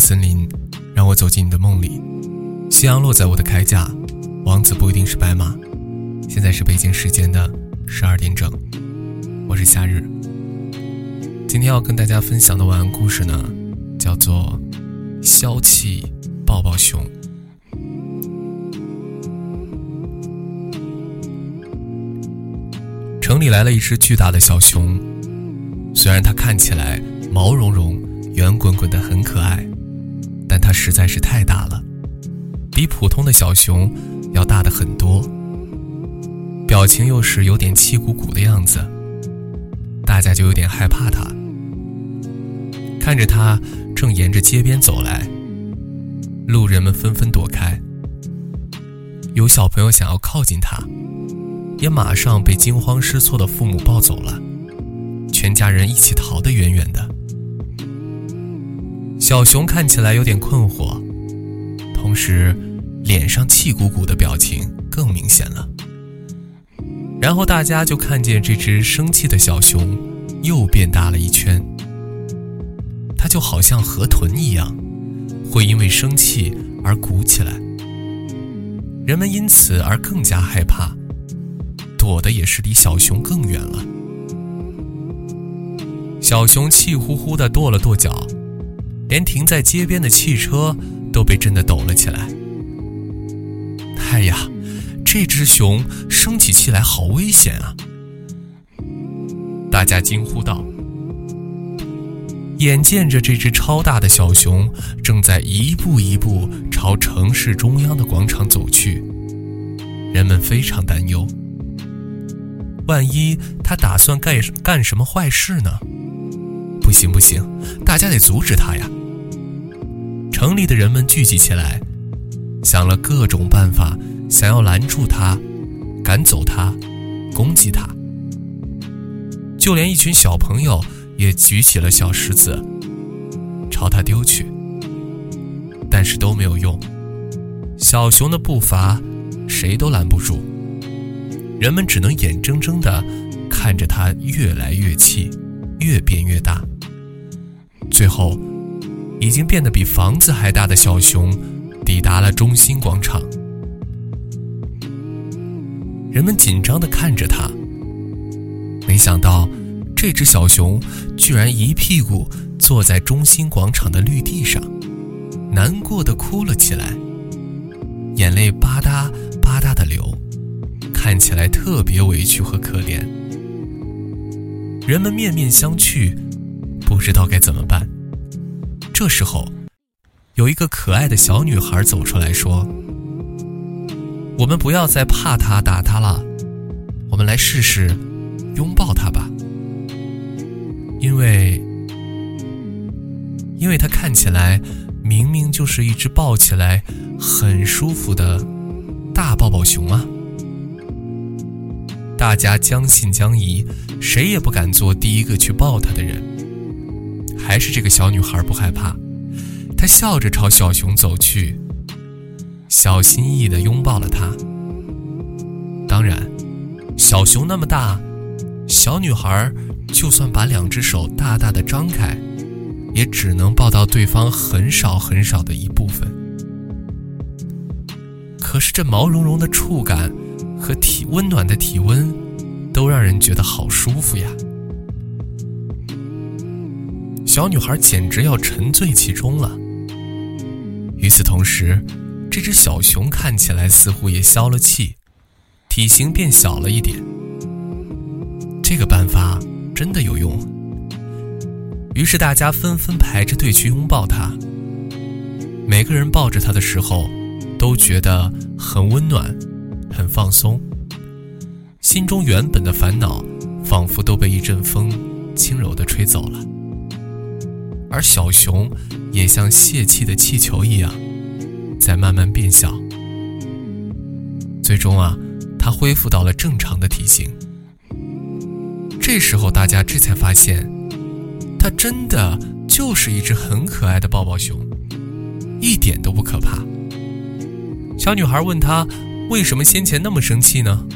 森林，让我走进你的梦里。夕阳落在我的铠甲，王子不一定是白马。现在是北京时间的十二点整，我是夏日。今天要跟大家分享的晚安故事呢，叫做《消气抱抱熊》。城里来了一只巨大的小熊，虽然它看起来毛茸茸、圆滚滚的，很可爱，但它实在是太大了，比普通的小熊要大的很多。表情又是有点气鼓鼓的样子，大家就有点害怕它。看着它正沿着街边走来，路人们纷纷躲开。有小朋友想要靠近它，也马上被惊慌失措的父母抱走了，全家人一起逃得远远的。小熊看起来有点困惑，同时脸上气鼓鼓的表情更明显了。然后大家就看见这只生气的小熊又变大了一圈。它就好像河豚一样，会因为生气而鼓起来。人们因此而更加害怕，躲的也是离小熊更远了。小熊气呼呼地跺了跺脚，连停在街边的汽车都被震得抖了起来。哎呀！这只熊生起气来好危险啊！大家惊呼道。眼见着这只超大的小熊正在一步一步朝城市中央的广场走去，人们非常担忧。万一它打算干干什么坏事呢？不行不行，大家得阻止它呀！城里的人们聚集起来，想了各种办法。想要拦住他，赶走他，攻击他，就连一群小朋友也举起了小石子，朝他丢去，但是都没有用。小熊的步伐，谁都拦不住。人们只能眼睁睁地看着它越来越气，越变越大。最后，已经变得比房子还大的小熊，抵达了中心广场。人们紧张地看着它，没想到这只小熊居然一屁股坐在中心广场的绿地上，难过的哭了起来，眼泪吧嗒吧嗒的流，看起来特别委屈和可怜。人们面面相觑，不知道该怎么办。这时候，有一个可爱的小女孩走出来说。我们不要再怕他打他了，我们来试试拥抱他吧。因为，因为他看起来明明就是一只抱起来很舒服的大抱抱熊啊！大家将信将疑，谁也不敢做第一个去抱他的人。还是这个小女孩不害怕，她笑着朝小熊走去。小心翼翼地拥抱了它。当然，小熊那么大，小女孩就算把两只手大大的张开，也只能抱到对方很少很少的一部分。可是这毛茸茸的触感和体温暖的体温，都让人觉得好舒服呀！小女孩简直要沉醉其中了。与此同时，这只小熊看起来似乎也消了气，体型变小了一点。这个办法真的有用。于是大家纷纷排着队去拥抱它。每个人抱着它的时候，都觉得很温暖，很放松，心中原本的烦恼仿佛都被一阵风轻柔地吹走了。而小熊也像泄气的气球一样。在慢慢变小，最终啊，它恢复到了正常的体型。这时候，大家这才发现，它真的就是一只很可爱的抱抱熊，一点都不可怕。小女孩问他：“为什么先前那么生气呢？”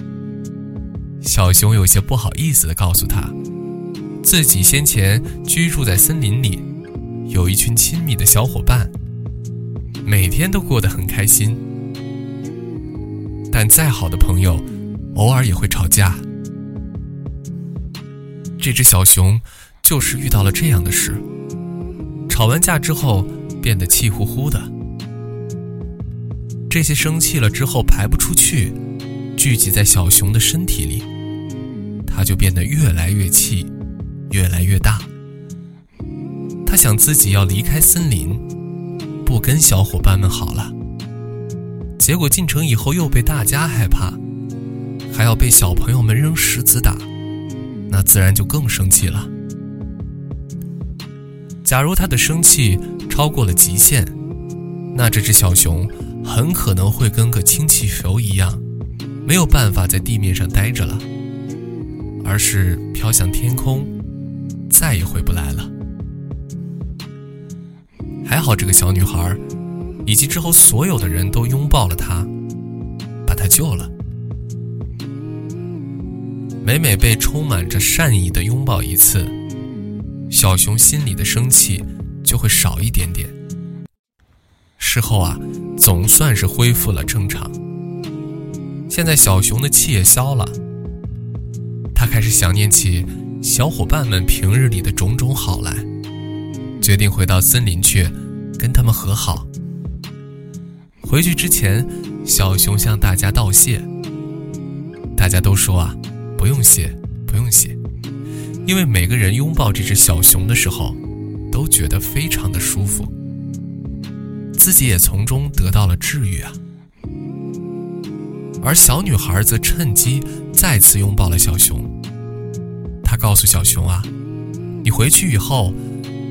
小熊有些不好意思地告诉他：“自己先前居住在森林里，有一群亲密的小伙伴，每天都过得很开心。但再好的朋友，偶尔也会吵架。这只小熊就是遇到了这样的事，吵完架之后变得气呼呼的，这些生气了之后排不出去，聚集在小熊的身体里，它就变得越来越气，越来越大。想自己要离开森林，不跟小伙伴们好了。结果进城以后又被大家害怕，还要被小朋友们扔石子打，那自然就更生气了。假如他的生气超过了极限，那这只小熊很可能会跟个氢气球一样，没有办法在地面上待着了，而是飘向天空，再也回不来了。还好，这个小女孩，以及之后所有的人都拥抱了她，把她救了。每每被充满着善意的拥抱一次，小熊心里的生气就会少一点点。事后啊，总算是恢复了正常。现在小熊的气也消了，他开始想念起小伙伴们平日里的种种好来。决定回到森林去，跟他们和好。回去之前，小熊向大家道谢。大家都说啊，不用谢，不用谢，因为每个人拥抱这只小熊的时候，都觉得非常的舒服，自己也从中得到了治愈啊。而小女孩则趁机再次拥抱了小熊。她告诉小熊啊，你回去以后。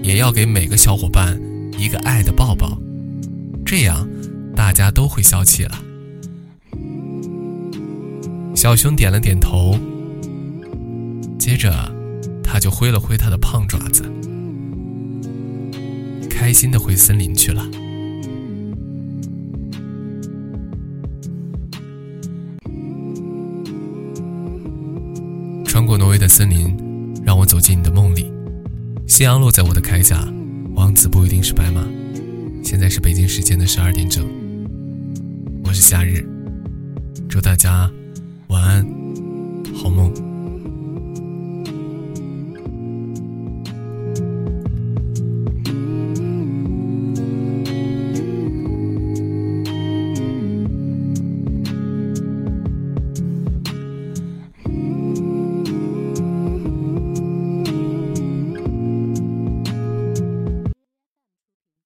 也要给每个小伙伴一个爱的抱抱，这样大家都会消气了。小熊点了点头，接着他就挥了挥他的胖爪子，开心的回森林去了。穿过挪威的森林，让我走进你的梦里。夕阳落在我的铠甲，王子不一定是白马。现在是北京时间的十二点整，我是夏日，祝大家晚安，好梦。